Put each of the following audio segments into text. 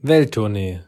Welttournee,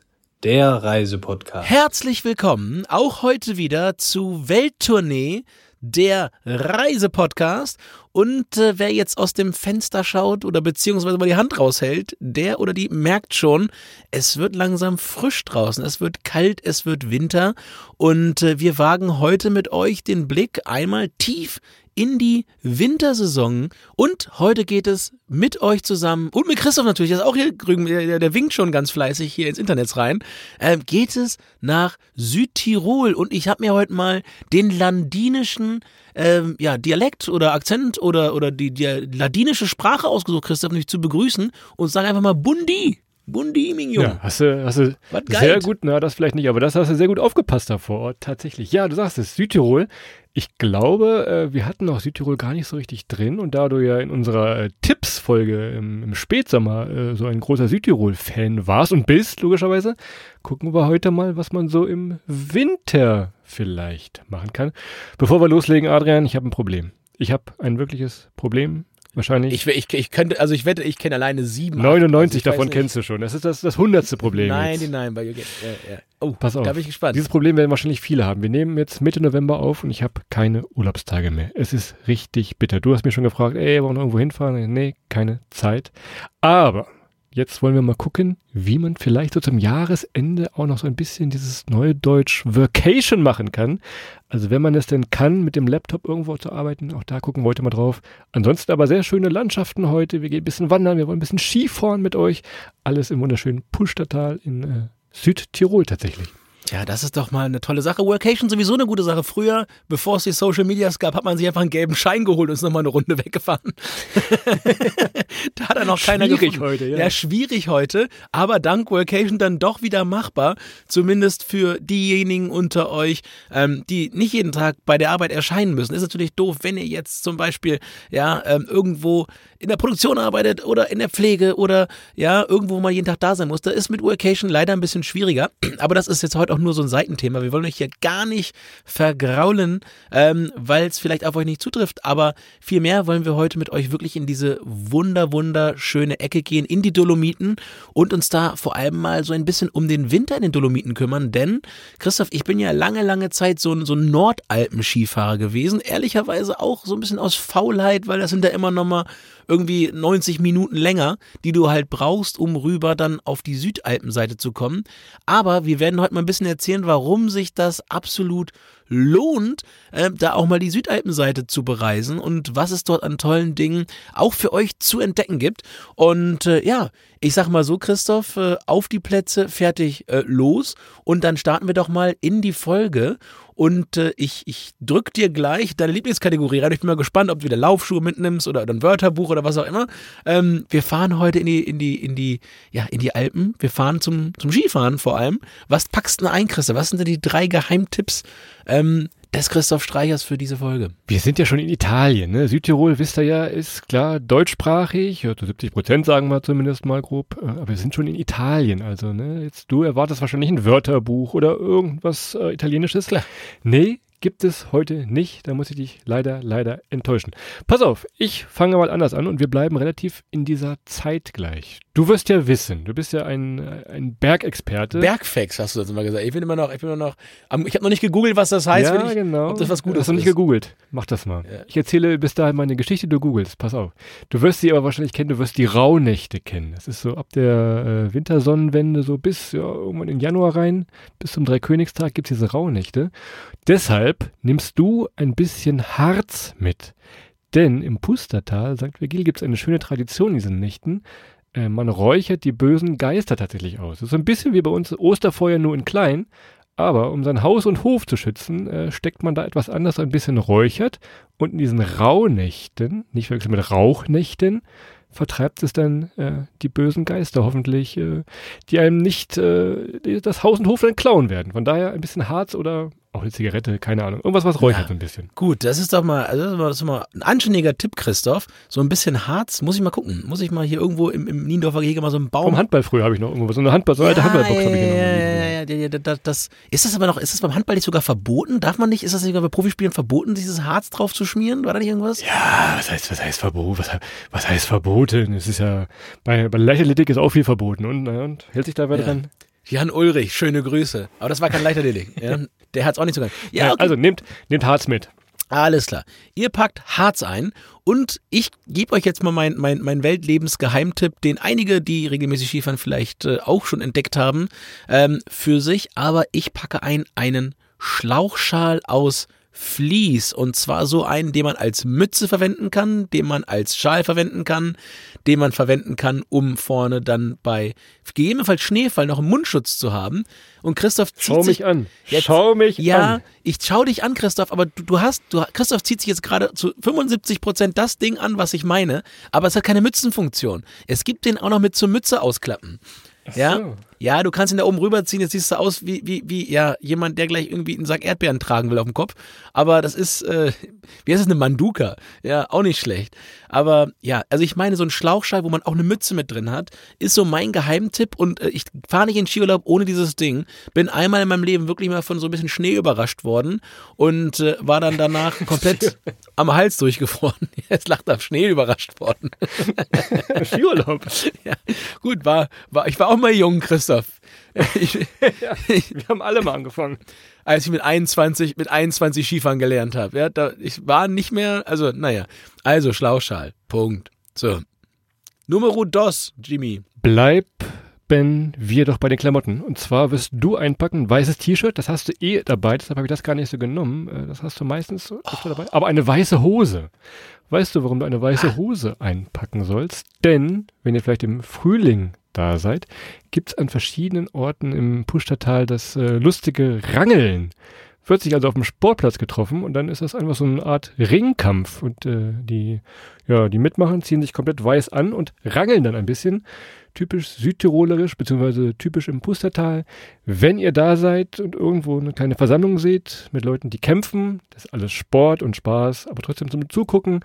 der Reisepodcast. Herzlich willkommen auch heute wieder zu Welttournee, der Reisepodcast. Und äh, wer jetzt aus dem Fenster schaut oder beziehungsweise mal die Hand raushält, der oder die merkt schon, es wird langsam frisch draußen, es wird kalt, es wird Winter. Und äh, wir wagen heute mit euch den Blick einmal tief in die Wintersaison. Und heute geht es mit euch zusammen und mit Christoph natürlich, der ist auch hier drüben, der, der winkt schon ganz fleißig hier ins Internet rein, äh, geht es nach Südtirol. Und ich habe mir heute mal den landinischen ähm, ja, Dialekt oder Akzent oder, oder die, die ladinische Sprache ausgesucht, Christoph, nämlich zu begrüßen und sage einfach mal Bundi. Bundi, Mignon. Ja, hast du, hast du sehr gut, na, das vielleicht nicht, aber das hast du sehr gut aufgepasst davor, tatsächlich. Ja, du sagst es, Südtirol ich glaube, äh, wir hatten auch Südtirol gar nicht so richtig drin und da du ja in unserer äh, Tipps-Folge im, im, Spätsommer äh, so ein großer Südtirol-Fan warst und bist, logischerweise, gucken wir heute mal, was man so im Winter vielleicht machen kann. Bevor wir loslegen, Adrian, ich habe ein Problem. Ich habe ein wirkliches Problem Wahrscheinlich. Ich, ich, ich könnte, also ich wette, ich kenne alleine sieben. 99 also davon kennst du schon. Das ist das, das hundertste Problem. Nein, jetzt. nein, weil, ja, ja. Oh, pass auf. Da bin ich gespannt. Dieses Problem werden wahrscheinlich viele haben. Wir nehmen jetzt Mitte November auf und ich habe keine Urlaubstage mehr. Es ist richtig bitter. Du hast mir schon gefragt, ey, wollen wir irgendwo hinfahren? Nee, keine Zeit. Aber Jetzt wollen wir mal gucken, wie man vielleicht so zum Jahresende auch noch so ein bisschen dieses neue Deutsch Vacation machen kann. Also wenn man es denn kann, mit dem Laptop irgendwo zu arbeiten, auch da gucken wir heute mal drauf. Ansonsten aber sehr schöne Landschaften heute. Wir gehen ein bisschen wandern, wir wollen ein bisschen Skifahren mit euch. Alles im wunderschönen Pustertal in äh, Südtirol tatsächlich. Tja, das ist doch mal eine tolle Sache. Workation sowieso eine gute Sache. Früher, bevor es die Social Medias gab, hat man sich einfach einen gelben Schein geholt und ist nochmal eine Runde weggefahren. da hat er noch keiner Schwierig gefunden. heute, ja. Ja, schwierig heute, aber dank Workation dann doch wieder machbar. Zumindest für diejenigen unter euch, ähm, die nicht jeden Tag bei der Arbeit erscheinen müssen. Ist natürlich doof, wenn ihr jetzt zum Beispiel ja ähm, irgendwo in der Produktion arbeitet oder in der Pflege oder ja irgendwo mal jeden Tag da sein muss. Da ist mit Workation leider ein bisschen schwieriger. Aber das ist jetzt heute auch nur so ein Seitenthema. Wir wollen euch hier gar nicht vergraulen, ähm, weil es vielleicht auf euch nicht zutrifft, aber vielmehr wollen wir heute mit euch wirklich in diese wunder, wunderschöne Ecke gehen, in die Dolomiten und uns da vor allem mal so ein bisschen um den Winter in den Dolomiten kümmern, denn Christoph, ich bin ja lange, lange Zeit so ein, so ein Nordalpen-Skifahrer gewesen, ehrlicherweise auch so ein bisschen aus Faulheit, weil das sind ja immer noch mal irgendwie 90 Minuten länger, die du halt brauchst, um rüber dann auf die Südalpenseite zu kommen. Aber wir werden heute mal ein bisschen erzählen, warum sich das absolut lohnt, äh, da auch mal die Südalpenseite zu bereisen und was es dort an tollen Dingen auch für euch zu entdecken gibt. Und äh, ja, ich sag mal so, Christoph, äh, auf die Plätze, fertig, äh, los. Und dann starten wir doch mal in die Folge. Und äh, ich, ich drück dir gleich deine Lieblingskategorie rein. Ich bin mal gespannt, ob du wieder Laufschuhe mitnimmst oder, oder ein Wörterbuch oder was auch immer. Ähm, wir fahren heute in die, in die, in die, ja, in die Alpen. Wir fahren zum, zum Skifahren vor allem. Was packst du denn ein, Christoph? Was sind denn die drei Geheimtipps, ähm, des Christoph Streichers für diese Folge. Wir sind ja schon in Italien. Ne? Südtirol, wisst ihr ja, ist klar deutschsprachig. Ja, 70 Prozent sagen wir zumindest mal grob. Äh, aber wir sind schon in Italien. Also, ne, jetzt du erwartest wahrscheinlich ein Wörterbuch oder irgendwas äh, Italienisches. Klar. Nee, gibt es heute nicht. Da muss ich dich leider, leider enttäuschen. Pass auf, ich fange mal anders an und wir bleiben relativ in dieser Zeit gleich. Du wirst ja wissen, du bist ja ein, ein Bergexperte. Bergfacts hast du das immer gesagt. Ich bin immer noch, ich bin immer noch, ich habe noch nicht gegoogelt, was das heißt. Ja, ich, genau. Ob das was Gutes hast du nicht gegoogelt. Mach das mal. Ja. Ich erzähle bis dahin meine Geschichte, du googelst. Pass auf. Du wirst sie aber wahrscheinlich kennen, du wirst die Rauhnächte kennen. Das ist so ab der äh, Wintersonnenwende so bis ja, irgendwann in Januar rein, bis zum Dreikönigstag gibt es diese Rauhnächte. Deshalb nimmst du ein bisschen Harz mit. Denn im Pustertal, St. Virgil, gibt es eine schöne Tradition in diesen Nächten. Äh, man räuchert die bösen Geister tatsächlich aus. Das ist so ein bisschen wie bei uns Osterfeuer nur in klein. Aber um sein Haus und Hof zu schützen, äh, steckt man da etwas anders, ein bisschen räuchert. Und in diesen Rauhnächten, nicht verwechseln mit Rauchnächten, vertreibt es dann äh, die bösen Geister hoffentlich, äh, die einem nicht äh, das Haus und Hof dann klauen werden. Von daher ein bisschen Harz oder auch eine Zigarette, keine Ahnung. Irgendwas, was räuchert ja, so ein bisschen. Gut, das ist doch mal, also das ist mal, das ist mal ein anständiger Tipp, Christoph. So ein bisschen Harz, muss ich mal gucken. Muss ich mal hier irgendwo im, im Niendorfer Gehege mal so einen Baum. Vom Handball früher habe ich noch irgendwo so eine Handball, so eine ja, alte Handballbox ja, habe ich hier noch. Ja, ja, ja, ja, ja, das, ist das aber noch, ist das beim Handball nicht sogar verboten? Darf man nicht, ist das nicht bei Profispielen verboten, dieses Harz drauf zu schmieren? War da nicht irgendwas? Ja, was heißt, was heißt verboten? Was, was heißt verboten? Es ist ja, bei, bei Leichtathletik ist auch viel verboten und, und hält sich da wer Ja. dran? Jan Ulrich, schöne Grüße. Aber das war kein Leichtathletik. ja? Der hat's auch nicht so geil. Ja, Ja, okay. Also nehmt, nehmt Harz mit. Alles klar. Ihr packt Harz ein und ich gebe euch jetzt mal meinen mein, mein Weltlebensgeheimtipp, den einige, die regelmäßig Skifahren, vielleicht äh, auch schon entdeckt haben, ähm, für sich. Aber ich packe ein einen Schlauchschal aus Vlies und zwar so einen, den man als Mütze verwenden kann, den man als Schal verwenden kann, den man verwenden kann, um vorne dann bei gegebenenfalls Schneefall noch einen Mundschutz zu haben. Und Christoph zieht Schau sich mich an. Jetzt- Schau mich ja, an. ich schau dich an, Christoph, aber du, du hast, du, Christoph zieht sich jetzt gerade zu 75 Prozent das Ding an, was ich meine, aber es hat keine Mützenfunktion. Es gibt den auch noch mit zur Mütze ausklappen. Ja, so. ja, du kannst ihn da oben rüberziehen, jetzt siehst du aus wie, wie, wie, ja, jemand, der gleich irgendwie einen Sack Erdbeeren tragen will auf dem Kopf. Aber das ist, äh, wie heißt das, eine Manduka? Ja, auch nicht schlecht. Aber ja, also ich meine, so ein Schlauchschal, wo man auch eine Mütze mit drin hat, ist so mein Geheimtipp und äh, ich fahre nicht in Skiurlaub ohne dieses Ding. Bin einmal in meinem Leben wirklich mal von so ein bisschen Schnee überrascht worden und äh, war dann danach komplett am Hals durchgefroren. Jetzt lacht er Schnee überrascht worden. Skiurlaub. Ja, gut, war, war, ich war auch mal jung, Christoph. Ich, ja, wir haben alle mal angefangen. als ich mit 21, mit 21 Skifahren gelernt habe. Ja, da, ich war nicht mehr, also, naja. Also, Schlauchschal. Punkt. So. Numero dos, Jimmy. Bleiben wir doch bei den Klamotten. Und zwar wirst du einpacken, weißes T-Shirt, das hast du eh dabei, deshalb habe ich das gar nicht so genommen. Äh, Das hast du meistens so öfter dabei. Aber eine weiße Hose. Weißt du, warum du eine weiße Hose einpacken sollst? Denn, wenn ihr vielleicht im Frühling da seid, gibt es an verschiedenen Orten im Pustertal das äh, lustige Rangeln. Wird sich also auf dem Sportplatz getroffen und dann ist das einfach so eine Art Ringkampf. Und äh, die, ja, die mitmachen, ziehen sich komplett weiß an und rangeln dann ein bisschen. Typisch südtirolerisch, beziehungsweise typisch im Pustertal. Wenn ihr da seid und irgendwo eine kleine Versammlung seht mit Leuten, die kämpfen, das ist alles Sport und Spaß, aber trotzdem zum Zugucken.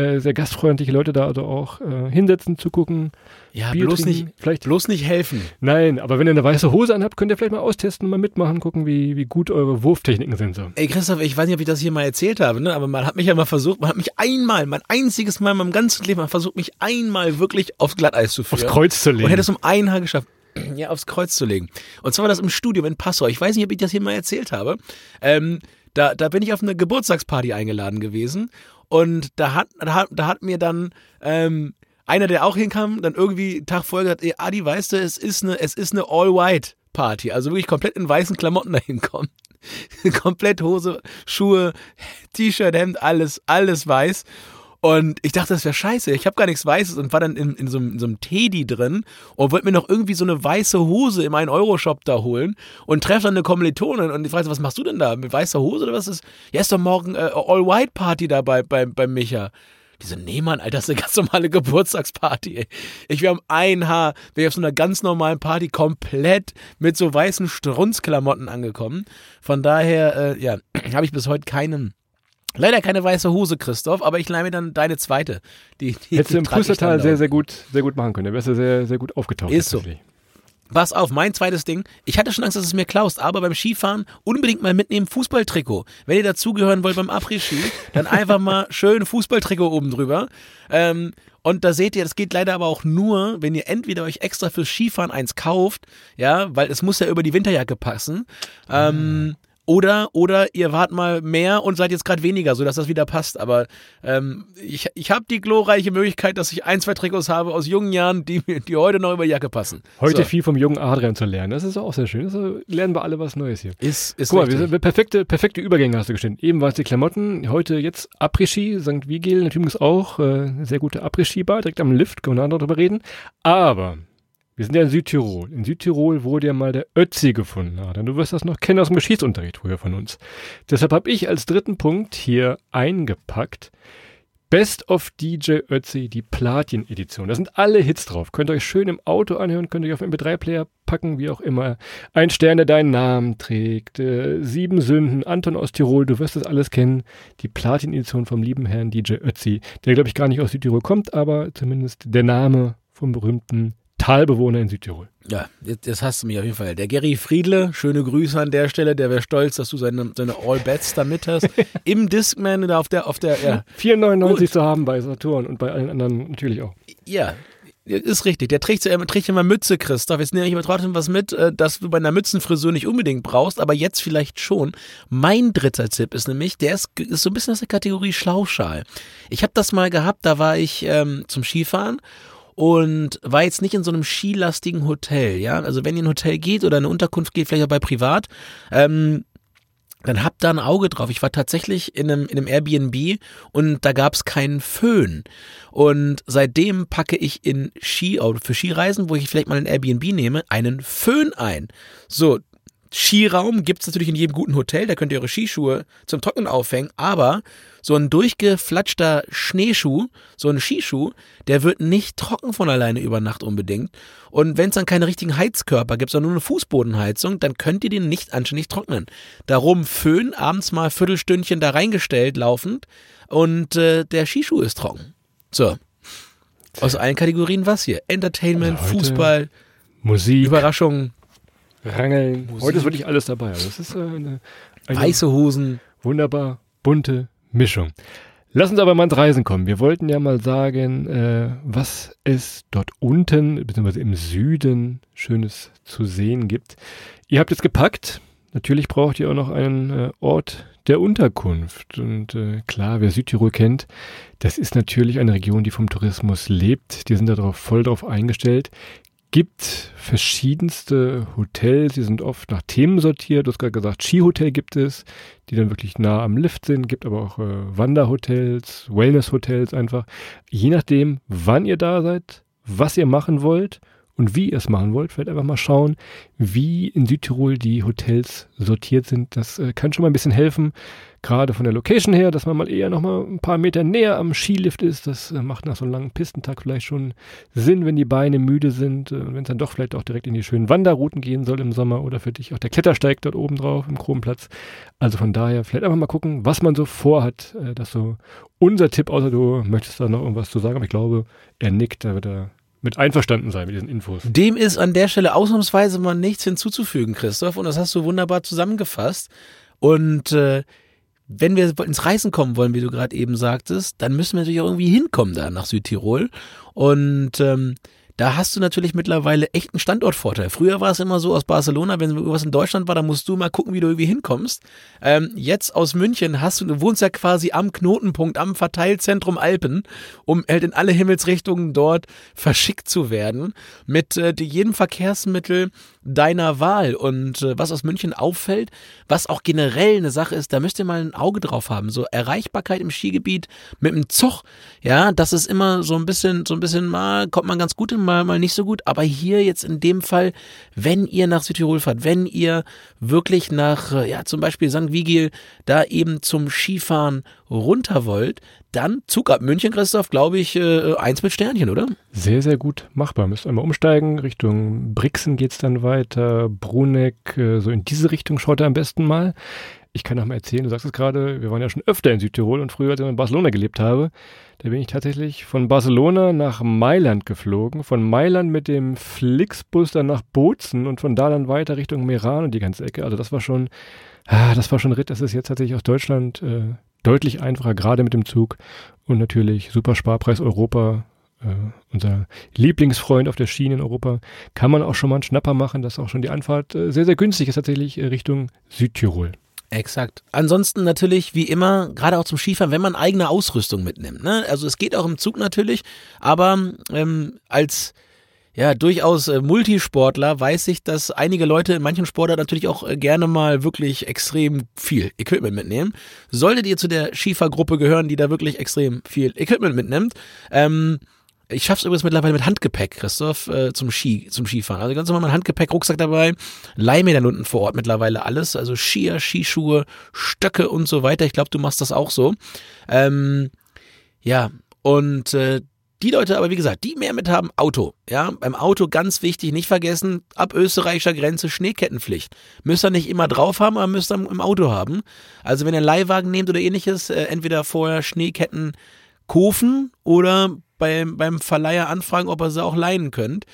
Äh, sehr gastfreundliche Leute da also auch äh, hinsetzen, zugucken. Ja, Bier bloß trinken, nicht, vielleicht bloß nicht helfen. Nein, aber wenn ihr eine weiße Hose anhabt, könnt ihr vielleicht mal austesten, mal mitmachen, gucken, wie, wie gut eure Wurftechniken sind. So. Ey, Christoph, ich weiß nicht, ob ich das hier mal erzählt habe, ne? aber man hat mich ja mal versucht, man hat mich einmal, mein einziges Mal in meinem ganzen Leben, man hat versucht, mich einmal wirklich aufs Glatteis zu führen. Aufs Kreuz zu legen. Und hätte es um ein Haar geschafft, ja, aufs Kreuz zu legen. Und zwar war das im Studium in Passau. Ich weiß nicht, ob ich das hier mal erzählt habe. Ähm, da, da bin ich auf eine Geburtstagsparty eingeladen gewesen. Und da hat, da hat, da hat mir dann ähm, einer, der auch hinkam, dann irgendwie Tag vorher gesagt, ey, Adi, weißt du, es ist eine, es ist eine All-White-Party. Also wirklich komplett in weißen Klamotten dahin kommen. komplett Hose, Schuhe, T-Shirt, Hemd, alles, alles weiß. Und ich dachte, das wäre scheiße. Ich habe gar nichts Weißes und war dann in, in, so, einem- in so einem Teddy drin und wollte mir noch irgendwie so eine weiße Hose im 1-Euro-Shop da holen und treffe dann eine Kommilitonin und ich frage, was machst du denn da? Mit weißer Hose oder was ist? Ja, ist doch morgen äh, All-White-Party da bei, bei Micha. Die so, nee, Mann, Alter, das ist eine ganz normale Geburtstagsparty, ey. Ich wäre um ein Haar, wäre auf so einer ganz normalen Party komplett mit so weißen Strunzklamotten angekommen. Von daher, äh, ja, habe ich bis heute keinen, leider keine weiße Hose, Christoph, aber ich leih mir dann deine zweite. Die, die, Hättest du im Pustertal sehr, sehr gut, sehr gut machen können. Da wärst du sehr, sehr gut aufgetaucht. Ist so. Pass auf, mein zweites Ding. Ich hatte schon Angst, dass es mir klaust, aber beim Skifahren unbedingt mal mitnehmen Fußballtrikot. Wenn ihr dazugehören wollt beim Après-Ski, dann einfach mal schön Fußballtrikot oben drüber. Ähm, und da seht ihr, das geht leider aber auch nur, wenn ihr entweder euch extra fürs Skifahren eins kauft, ja, weil es muss ja über die Winterjacke passen. Ähm, oder, oder ihr wart mal mehr und seid jetzt gerade weniger, sodass das wieder passt. Aber ähm, ich, ich habe die glorreiche Möglichkeit, dass ich ein, zwei Trikots habe aus jungen Jahren, die, mir- die heute noch über die Jacke passen. Heute so. viel vom jungen Adrian zu lernen. Das ist auch sehr schön. Also lernen wir alle was Neues hier. Ist, ist Guck mal, wir sind perfekte, perfekte Übergänge hast du gestellt. Eben war es die Klamotten, heute jetzt Après-Ski, St. Vigil, übrigens auch äh, sehr gute Après-Ski-Bar, direkt am Lift, können wir nachher darüber reden. Aber wir sind ja in Südtirol. In Südtirol wurde ja mal der Ötzi gefunden. Adrian. Du wirst das noch kennen aus dem Geschichtsunterricht früher von uns. Deshalb habe ich als dritten Punkt hier eingepackt. Best of DJ Ötzi, die Platin-Edition. Da sind alle Hits drauf. Könnt ihr euch schön im Auto anhören, könnt ihr euch auf MP3-Player packen, wie auch immer. Ein Stern, der deinen Namen trägt. Äh, Sieben Sünden, Anton aus Tirol, du wirst das alles kennen. Die Platin-Edition vom lieben Herrn DJ Ötzi, der glaube ich gar nicht aus Südtirol kommt, aber zumindest der Name vom berühmten Talbewohner in Südtirol. Ja, jetzt hast du mich auf jeden Fall. Der Gary Friedle, schöne Grüße an der Stelle, der wäre stolz, dass du seine, seine All-Bats da mit hast. Im Discman da auf der, auf der, ja. 4,99 zu haben bei Saturn und bei allen anderen natürlich auch. Ja, ist richtig. Der trägt, er trägt immer Mütze, Christoph. Jetzt nehme ich aber trotzdem was mit, äh, das du bei einer Mützenfrisur nicht unbedingt brauchst, aber jetzt vielleicht schon. Mein dritter Tipp ist nämlich, der ist, ist so ein bisschen aus der Kategorie Schlauchschal. Ich habe das mal gehabt, da war ich ähm, zum Skifahren und war jetzt nicht in so einem skilastigen Hotel, ja. Also wenn ihr in ein Hotel geht oder eine Unterkunft geht, vielleicht auch bei privat, ähm, dann habt da ein Auge drauf. Ich war tatsächlich in einem, in einem Airbnb und da gab's keinen Föhn. Und seitdem packe ich in Ski, für Skireisen, wo ich vielleicht mal ein Airbnb nehme, einen Föhn ein. So, Skiraum gibt's natürlich in jedem guten Hotel, da könnt ihr eure Skischuhe zum Trocknen aufhängen, aber so ein durchgeflatschter Schneeschuh, so ein Skischuh, der wird nicht trocken von alleine über Nacht unbedingt. Und wenn es dann keine richtigen Heizkörper gibt, sondern nur eine Fußbodenheizung, dann könnt ihr den nicht anständig trocknen. Darum Föhn abends mal Viertelstündchen da reingestellt laufend und äh, der Skischuh ist trocken. So. Aus allen Kategorien was hier? Entertainment, Also heute Fußball, Musik, Überraschungen, Rangeln. Musik. Heute ist wirklich alles dabei. Also das ist äh, eine, eine weiße Hosen. wunderbar bunte Mischung. Lass uns aber mal ins Reisen kommen. Wir wollten ja mal sagen, äh, was es dort unten, beziehungsweise im Süden, Schönes zu sehen gibt. Ihr habt jetzt gepackt. Natürlich braucht ihr auch noch einen äh, Ort der Unterkunft. Und äh, klar, wer Südtirol kennt, das ist natürlich eine Region, die vom Tourismus lebt. Die sind darauf voll drauf eingestellt. Gibt verschiedenste Hotels, die sind oft nach Themen sortiert. Du hast gerade gesagt, Skihotel gibt es, die dann wirklich nah am Lift sind. Gibt aber auch äh, Wanderhotels, Wellnesshotels einfach. Je nachdem, wann ihr da seid, was ihr machen wollt und wie ihr es machen wollt, vielleicht einfach mal schauen, wie in Südtirol die Hotels sortiert sind. Das äh, kann schon mal ein bisschen helfen, gerade von der Location her, dass man mal eher noch mal ein paar Meter näher am Skilift ist. Das äh, macht nach so einem langen Pistentag vielleicht schon Sinn, wenn die Beine müde sind, äh, wenn es dann doch vielleicht auch direkt in die schönen Wanderrouten gehen soll im Sommer oder für dich auch der Klettersteig dort oben drauf im Kronplatz. Also von daher vielleicht einfach mal gucken, was man so vorhat. Äh, das ist so unser Tipp, außer du möchtest da noch irgendwas zu sagen, aber ich glaube, er nickt, da wird er mit einverstanden sein mit diesen Infos. Dem ist an der Stelle ausnahmsweise mal nichts hinzuzufügen, Christoph, und das hast du wunderbar zusammengefasst. Und äh, wenn wir ins Reisen kommen wollen, wie du gerade eben sagtest, dann müssen wir natürlich auch irgendwie hinkommen da nach Südtirol. Und ähm, da hast du natürlich mittlerweile echt einen Standortvorteil. Früher war es immer so aus Barcelona, wenn irgendwas in Deutschland war, dann musst du mal gucken, wie du irgendwie hinkommst. Ähm, jetzt aus München hast du, du wohnst ja quasi am Knotenpunkt, am Verteilzentrum Alpen, um halt in alle Himmelsrichtungen dort verschickt zu werden mit äh, jedem Verkehrsmittel deiner Wahl. Und äh, was aus München auffällt, was auch generell eine Sache ist, da müsst ihr mal ein Auge drauf haben. So Erreichbarkeit im Skigebiet mit dem Zug, ja, das ist immer so ein bisschen, so ein bisschen mal, kommt man ganz gut hin, mal, mal nicht so gut. Aber hier jetzt in dem Fall, wenn ihr nach Südtirol fahrt, wenn ihr wirklich nach, äh, ja, zum Beispiel St. Vigil da eben zum Skifahren runter wollt, dann Zug ab München, Christoph, glaube ich, äh, eins mit Sternchen, oder? Sehr, sehr gut machbar. Müsst einmal umsteigen. Richtung Brixen geht's dann weiter. Bruneck, äh, so in diese Richtung schaut er am besten mal. Ich kann noch mal erzählen, du sagst es gerade, wir waren ja schon öfter in Südtirol und früher, als ich in Barcelona gelebt habe, da bin ich tatsächlich von Barcelona nach Mailand geflogen. Von Mailand mit dem Flixbus dann nach Bozen und von da dann weiter Richtung Meran und die ganze Ecke. Also das war schon, ah, das war schon ein Ritt. Das ist jetzt tatsächlich aus Deutschland äh, deutlich einfacher, gerade mit dem Zug. Und natürlich super Sparpreis Europa, äh, unser Lieblingsfreund auf der Schiene in Europa, kann man auch schon mal einen Schnapper machen, dass auch schon die Anfahrt äh, sehr, sehr günstig ist, tatsächlich äh, Richtung Südtirol. Exakt. Ansonsten natürlich, wie immer, gerade auch zum Skifahren, wenn man eigene Ausrüstung mitnimmt. Ne? Also es geht auch im Zug natürlich, aber ähm, als ja, durchaus äh, Multisportler weiß ich, dass einige Leute in manchen Sportarten natürlich auch äh, gerne mal wirklich extrem viel Equipment mitnehmen. Solltet ihr zu der Skifahrgruppe gehören, die da wirklich extrem viel Equipment mitnimmt, ähm, ich schaff's übrigens mittlerweile mit Handgepäck, Christoph, äh, zum Ski, zum Skifahren. Also ganz normal mein Handgepäck, Rucksack dabei, leih mir dann unten vor Ort mittlerweile alles, also Skier, Skischuhe, Stöcke und so weiter. Ich glaube, du machst das auch so. Ähm, ja, und äh, die Leute aber, wie gesagt, die mehr mit haben, Auto. Ja, beim Auto ganz wichtig, nicht vergessen, ab österreichischer Grenze Schneekettenpflicht. Müsst ihr nicht immer drauf haben, aber müsst ihr im Auto haben. Also wenn ihr einen Leihwagen nehmt oder ähnliches, äh, entweder vorher Schneeketten kaufen oder beim, beim Verleiher anfragen, ob ihr sie auch leihen könnt.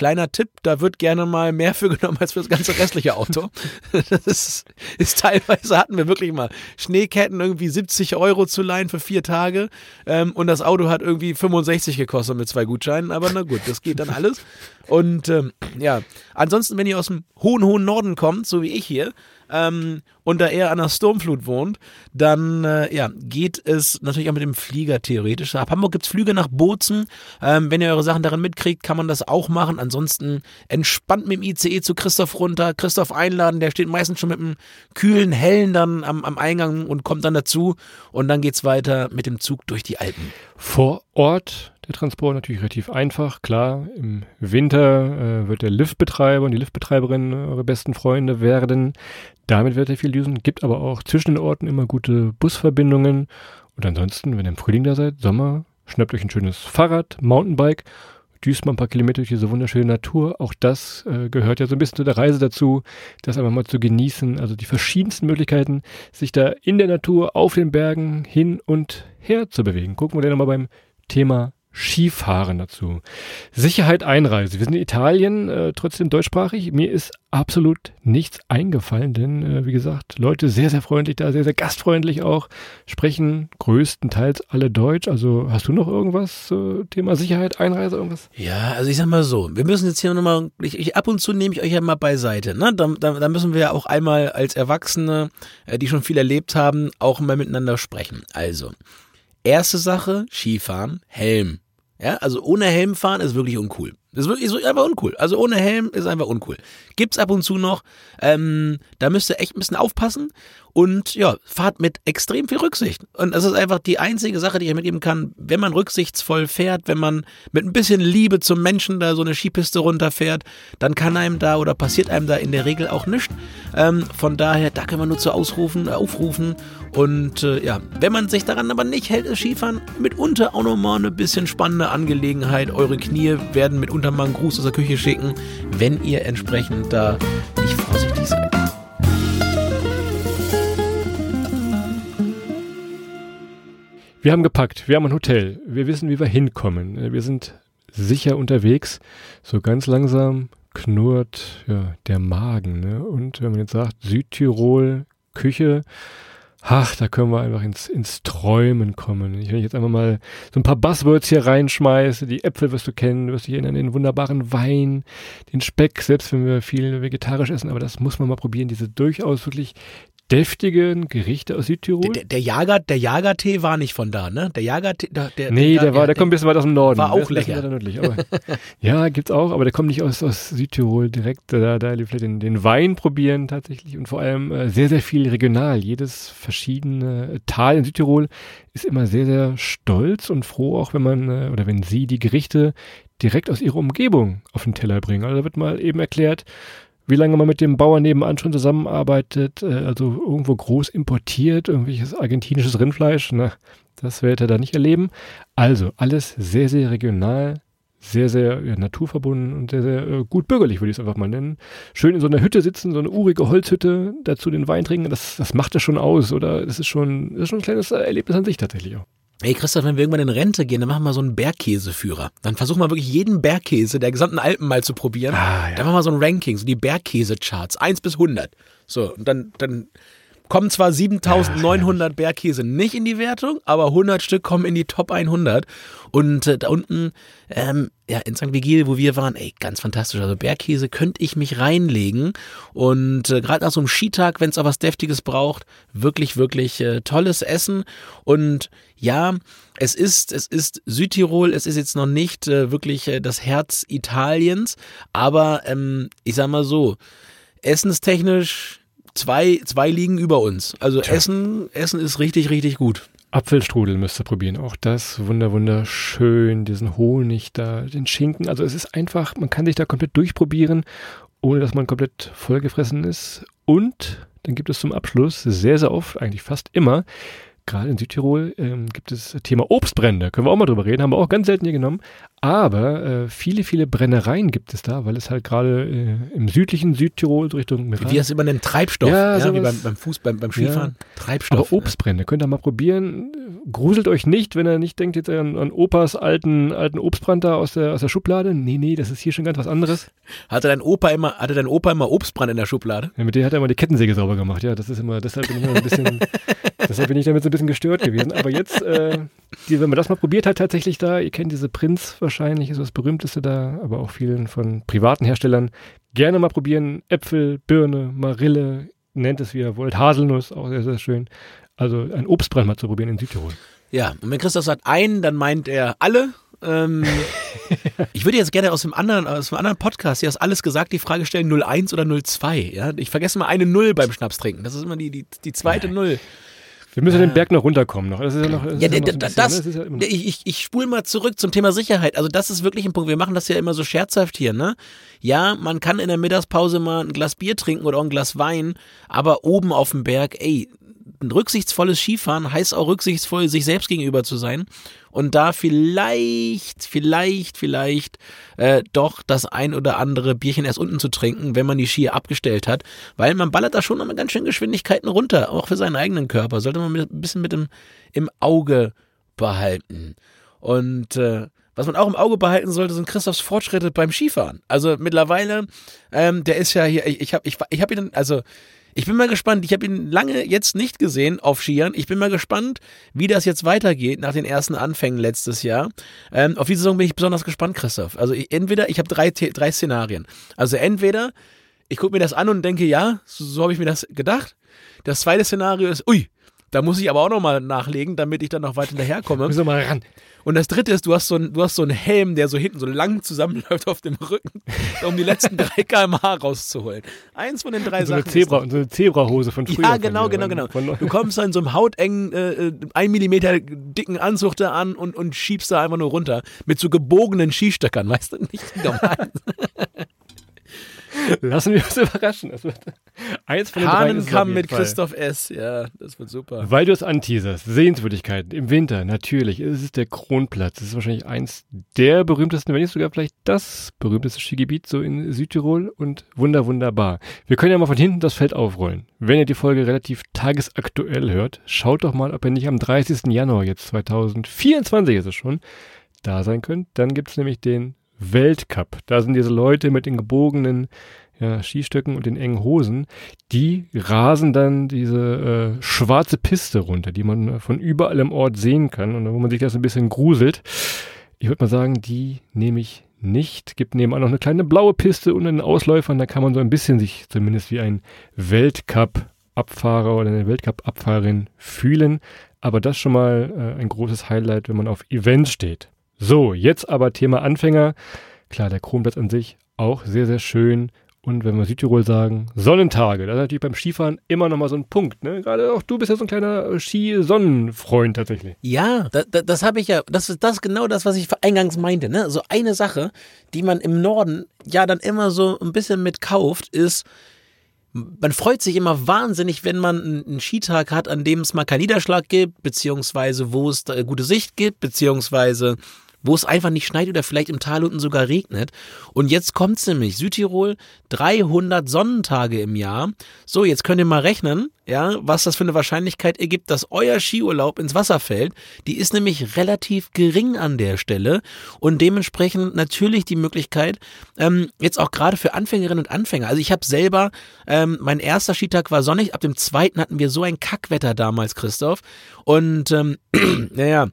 Kleiner Tipp, da wird gerne mal mehr für genommen als für das ganze restliche Auto. das ist, ist teilweise hatten wir wirklich mal Schneeketten irgendwie 70 Euro zu leihen für vier Tage ähm, und das Auto hat irgendwie 65 gekostet mit zwei Gutscheinen, aber na gut, das geht dann alles. Und ähm, ja, ansonsten, wenn ihr aus dem hohen, hohen Norden kommt, so wie ich hier, ähm, und da eher an der Sturmflut wohnt, dann äh, ja, geht es natürlich auch mit dem Flieger theoretisch. Ab Hamburg gibt es Flüge nach Bozen. Ähm, wenn ihr eure Sachen darin mitkriegt, kann man das auch machen. Ansonsten entspannt mit dem ICE zu Christoph runter. Christoph einladen, der steht meistens schon mit einem kühlen, hellen dann am, am Eingang und kommt dann dazu. Und dann geht es weiter mit dem Zug durch die Alpen. Vor Ort der Transport natürlich relativ einfach. Klar, im Winter äh, wird der Liftbetreiber und die Liftbetreiberin eure besten Freunde werden. Damit wird er viel lösen. Gibt aber auch zwischen den Orten immer gute Busverbindungen. Und ansonsten, wenn ihr im Frühling da seid, Sommer, schnappt euch ein schönes Fahrrad, Mountainbike, düst mal ein paar Kilometer durch diese wunderschöne Natur. Auch das äh, gehört ja so ein bisschen zu der Reise dazu, das einfach mal zu genießen. Also die verschiedensten Möglichkeiten, sich da in der Natur, auf den Bergen hin und her zu bewegen. Gucken wir dann nochmal beim Thema Skifahren dazu. Sicherheit Einreise. Wir sind in Italien, äh, trotzdem deutschsprachig. Mir ist absolut nichts eingefallen, denn äh, wie gesagt, Leute sehr, sehr freundlich da, sehr, sehr gastfreundlich auch, sprechen größtenteils alle Deutsch. Also hast du noch irgendwas äh, Thema Sicherheit Einreise, irgendwas? Ja, also ich sag mal so, wir müssen jetzt hier nochmal, ich, ich, ab und zu nehme ich euch ja mal beiseite. Ne? Da, da, da müssen wir ja auch einmal als Erwachsene, äh, die schon viel erlebt haben, auch mal miteinander sprechen. Also, Erste Sache, Skifahren, Helm. Ja, also ohne Helm fahren ist wirklich uncool. Das ist wirklich einfach uncool. Also ohne Helm ist einfach uncool. Gibt's ab und zu noch. Ähm, da müsst ihr echt ein bisschen aufpassen und ja, fahrt mit extrem viel Rücksicht. Und das ist einfach die einzige Sache, die ich mitgeben kann, wenn man rücksichtsvoll fährt, wenn man mit ein bisschen Liebe zum Menschen da so eine Skipiste runterfährt, dann kann einem da oder passiert einem da in der Regel auch nichts. Ähm, von daher, da können wir nur zu ausrufen, äh, aufrufen. Und äh, ja, wenn man sich daran aber nicht hält, ist Skifahren mitunter auch nochmal eine bisschen spannende Angelegenheit. Eure Knie werden mitunter mitunter mal einen Gruß aus der Küche schicken, wenn ihr entsprechend da nicht vorsichtig seid. Wir haben gepackt, wir haben ein Hotel, wir wissen, wie wir hinkommen, wir sind sicher unterwegs. So ganz langsam knurrt ja, der Magen. Ne? Und wenn man jetzt sagt, Südtirol, Küche, ach, da können wir einfach ins, ins Träumen kommen. wenn ich jetzt einfach mal so ein paar Buzzwords hier reinschmeiße, die Äpfel wirst du kennen, du wirst dich erinnern, den wunderbaren Wein, den Speck, selbst wenn wir viel vegetarisch essen, aber das muss man mal probieren, diese durchaus wirklich deftigen Gerichte aus Südtirol. Der, der, Jager, der Jagertee war nicht von da, ne? Der Jagertee, der, der, nee, der, der war, der, kommt ein bisschen weit aus dem Norden. War auch lecker. Nördlich, aber, ja, gibt's auch, aber der kommt nicht aus, aus Südtirol direkt. Da, da vielleicht den, den Wein probieren tatsächlich und vor allem äh, sehr, sehr viel regional. Jedes verschiedene Tal in Südtirol ist immer sehr, sehr stolz und froh, auch wenn man äh, oder wenn sie die Gerichte direkt aus ihrer Umgebung auf den Teller bringen. Also da wird mal eben erklärt, wie lange man mit dem Bauern nebenan schon zusammenarbeitet, äh, also irgendwo groß importiert, irgendwelches argentinisches Rindfleisch, na, das werdet ihr da nicht erleben. Also alles sehr, sehr regional, sehr, sehr ja, naturverbunden und sehr, sehr äh, gut bürgerlich, würde ich es einfach mal nennen. Schön in so einer Hütte sitzen, so eine urige Holzhütte, dazu den Wein trinken, das, das macht das schon aus, oder? Das ist schon, das ist schon ein kleines Erlebnis an sich tatsächlich auch. Ey Christoph, wenn wir irgendwann in Rente gehen, dann machen wir so einen Bergkäseführer. Dann versuchen wir wirklich jeden Bergkäse der gesamten Alpen mal zu probieren. Ah, ja. Dann machen wir so ein Ranking, so die Bergkäse-Charts, 1 bis 100. So, und dann, dann kommen zwar 7900 ja, Bergkäse nicht in die Wertung, aber 100 Stück kommen in die Top 100. Und äh, da unten, ähm, ja, in St. Vigil, wo wir waren, ey, ganz fantastisch. Also Bergkäse könnte ich mich reinlegen. Und äh, gerade nach so einem Skitag, wenn es auch was Deftiges braucht, wirklich, wirklich äh, tolles Essen. Und ja, es ist, es ist Südtirol, es ist jetzt noch nicht äh, wirklich äh, das Herz Italiens, aber ähm, ich sag mal so, essenstechnisch zwei, zwei liegen über uns. Also Tja. Essen, Essen ist richtig, richtig gut. Apfelstrudel müsst ihr probieren. Auch das wunder wunderschön. Diesen Honig da, den Schinken. Also es ist einfach, man kann sich da komplett durchprobieren, ohne dass man komplett vollgefressen ist. Und dann gibt es zum Abschluss sehr, sehr oft, eigentlich fast immer, gerade in Südtirol ähm, gibt es Thema Obstbrände. Können wir auch mal drüber reden, haben wir auch ganz selten hier genommen. Aber äh, viele, viele Brennereien gibt es da, weil es halt gerade äh, im südlichen Südtirol Richtung Wie das immer den Treibstoff, Ja, ja, wie beim, beim Fuß, beim, beim Skifahren. Treibstoff. Aber Obstbrände, könnt ihr mal probieren. Gruselt euch nicht, wenn ihr nicht denkt jetzt an, an Opas alten, alten Obstbrand da aus der, aus der Schublade. Nee, nee, das ist hier schon ganz was anderes. Hatte dein Opa immer, hatte dein Opa immer Obstbrand in der Schublade? Ja, mit dem hat er immer die Kettensäge sauber gemacht. Ja, das ist immer, deshalb bin ich immer ein bisschen, deshalb bin ich damit so ein bisschen gestört gewesen. Aber jetzt, äh, die, wenn man das mal probiert hat, tatsächlich da, ihr kennt diese Prinz wahrscheinlich, ist das berühmteste da, aber auch vielen von privaten Herstellern. Gerne mal probieren. Äpfel, Birne, Marille, nennt es wie ihr wollt. Haselnuss, auch sehr, sehr schön. Also ein Obstbrand mal zu probieren in Südtirol. Ja, und wenn Christoph sagt einen, dann meint er alle. Ähm, ich würde jetzt gerne aus dem anderen, aus dem anderen Podcast, hier hast alles gesagt, die Frage stellen 01 oder 02. Ja? Ich vergesse mal eine Null beim Schnaps trinken. Das ist immer die, die, die zweite Null. Wir müssen den Berg noch runterkommen noch. Das ist ja noch, das Ja, ist ja noch so d- ein d- bisschen, das, ne? Ja noch- ich, ich, ich spule mal zurück zum Thema Sicherheit. Also das ist wirklich ein Punkt. Wir machen das ja immer so scherzhaft hier, ne? Ja, man kann in der Mittagspause mal ein Glas Bier trinken oder auch ein Glas Wein, aber oben auf dem Berg, ey, rücksichtsvolles Skifahren heißt auch rücksichtsvoll sich selbst gegenüber zu sein und da vielleicht, vielleicht, vielleicht äh, doch das ein oder andere Bierchen erst unten zu trinken, wenn man die Skier abgestellt hat, weil man ballert da schon noch mal ganz schön Geschwindigkeiten runter, auch für seinen eigenen Körper. Sollte man mit, ein bisschen mit dem im Auge behalten. Und äh, was man auch im Auge behalten sollte, sind Christophs Fortschritte beim Skifahren. Also mittlerweile, ähm, der ist ja hier, ich, ich habe ich, ich hab ihn, also ich bin mal gespannt, ich habe ihn lange jetzt nicht gesehen auf Skiern. Ich bin mal gespannt, wie das jetzt weitergeht nach den ersten Anfängen letztes Jahr. Ähm, auf diese Saison bin ich besonders gespannt, Christoph. Also ich, entweder, ich habe drei, drei Szenarien. Also entweder, ich gucke mir das an und denke, ja, so, so habe ich mir das gedacht. Das zweite Szenario ist, ui, da muss ich aber auch nochmal nachlegen, damit ich dann noch weiter hinterherkomme. Müssen wir mal ran. Und das dritte ist, du hast so einen, du hast so einen Helm, der so hinten so lang zusammenläuft auf dem Rücken, um die letzten drei kmh rauszuholen. Eins von den drei So eine, Sachen. Zebra, ist so eine Zebrahose von früher. ja, genau, genau, genau. Von, Du kommst da in so einem hautengen, äh, äh, ein Millimeter dicken Anzug da an und, und schiebst da einfach nur runter. Mit so gebogenen Skistöckern, weißt du? Nicht die normalen. Lassen wir uns überraschen. Das wird eins von den es Hahnenkamm jeden mit Fall. Christoph S. Ja, das wird super. Weil du es anteaserst, Sehenswürdigkeiten im Winter, natürlich, es ist der Kronplatz. Das ist wahrscheinlich eins der berühmtesten, wenn nicht sogar vielleicht das berühmteste Skigebiet so in Südtirol und wunder, wunderbar. Wir können ja mal von hinten das Feld aufrollen. Wenn ihr die Folge relativ tagesaktuell hört, schaut doch mal, ob ihr nicht am 30. Januar jetzt 2024 ist es schon, da sein könnt. Dann gibt es nämlich den Weltcup. Da sind diese Leute mit den gebogenen ja, Skistöcken und den engen Hosen, die rasen dann diese äh, schwarze Piste runter, die man äh, von überall im Ort sehen kann und wo man sich das ein bisschen gruselt. Ich würde mal sagen, die nehme ich nicht. Gibt nebenan noch eine kleine blaue Piste unter den Ausläufern, da kann man so ein bisschen sich zumindest wie ein Weltcup-Abfahrer oder eine Weltcup-Abfahrerin fühlen. Aber das schon mal äh, ein großes Highlight, wenn man auf Events steht. So, jetzt aber Thema Anfänger. Klar, der Kronplatz an sich auch sehr, sehr schön. Und wenn wir Südtirol sagen, Sonnentage, das ist natürlich beim Skifahren immer noch mal so ein Punkt. Ne? Gerade auch du bist ja so ein kleiner Skisonnenfreund tatsächlich. Ja, da, da, das habe ich ja, das ist das genau das, was ich eingangs meinte. Ne? So eine Sache, die man im Norden ja dann immer so ein bisschen mit kauft, ist, man freut sich immer wahnsinnig, wenn man einen Skitag hat, an dem es mal keinen Niederschlag gibt, beziehungsweise wo es gute Sicht gibt, beziehungsweise wo es einfach nicht schneit oder vielleicht im Tal unten sogar regnet. Und jetzt kommt's nämlich, Südtirol, 300 Sonnentage im Jahr. So, jetzt könnt ihr mal rechnen, ja, was das für eine Wahrscheinlichkeit ergibt, dass euer Skiurlaub ins Wasser fällt. Die ist nämlich relativ gering an der Stelle und dementsprechend natürlich die Möglichkeit, ähm, jetzt auch gerade für Anfängerinnen und Anfänger. Also ich habe selber, ähm, mein erster Skitag war sonnig, ab dem zweiten hatten wir so ein Kackwetter damals, Christoph. Und ähm, naja,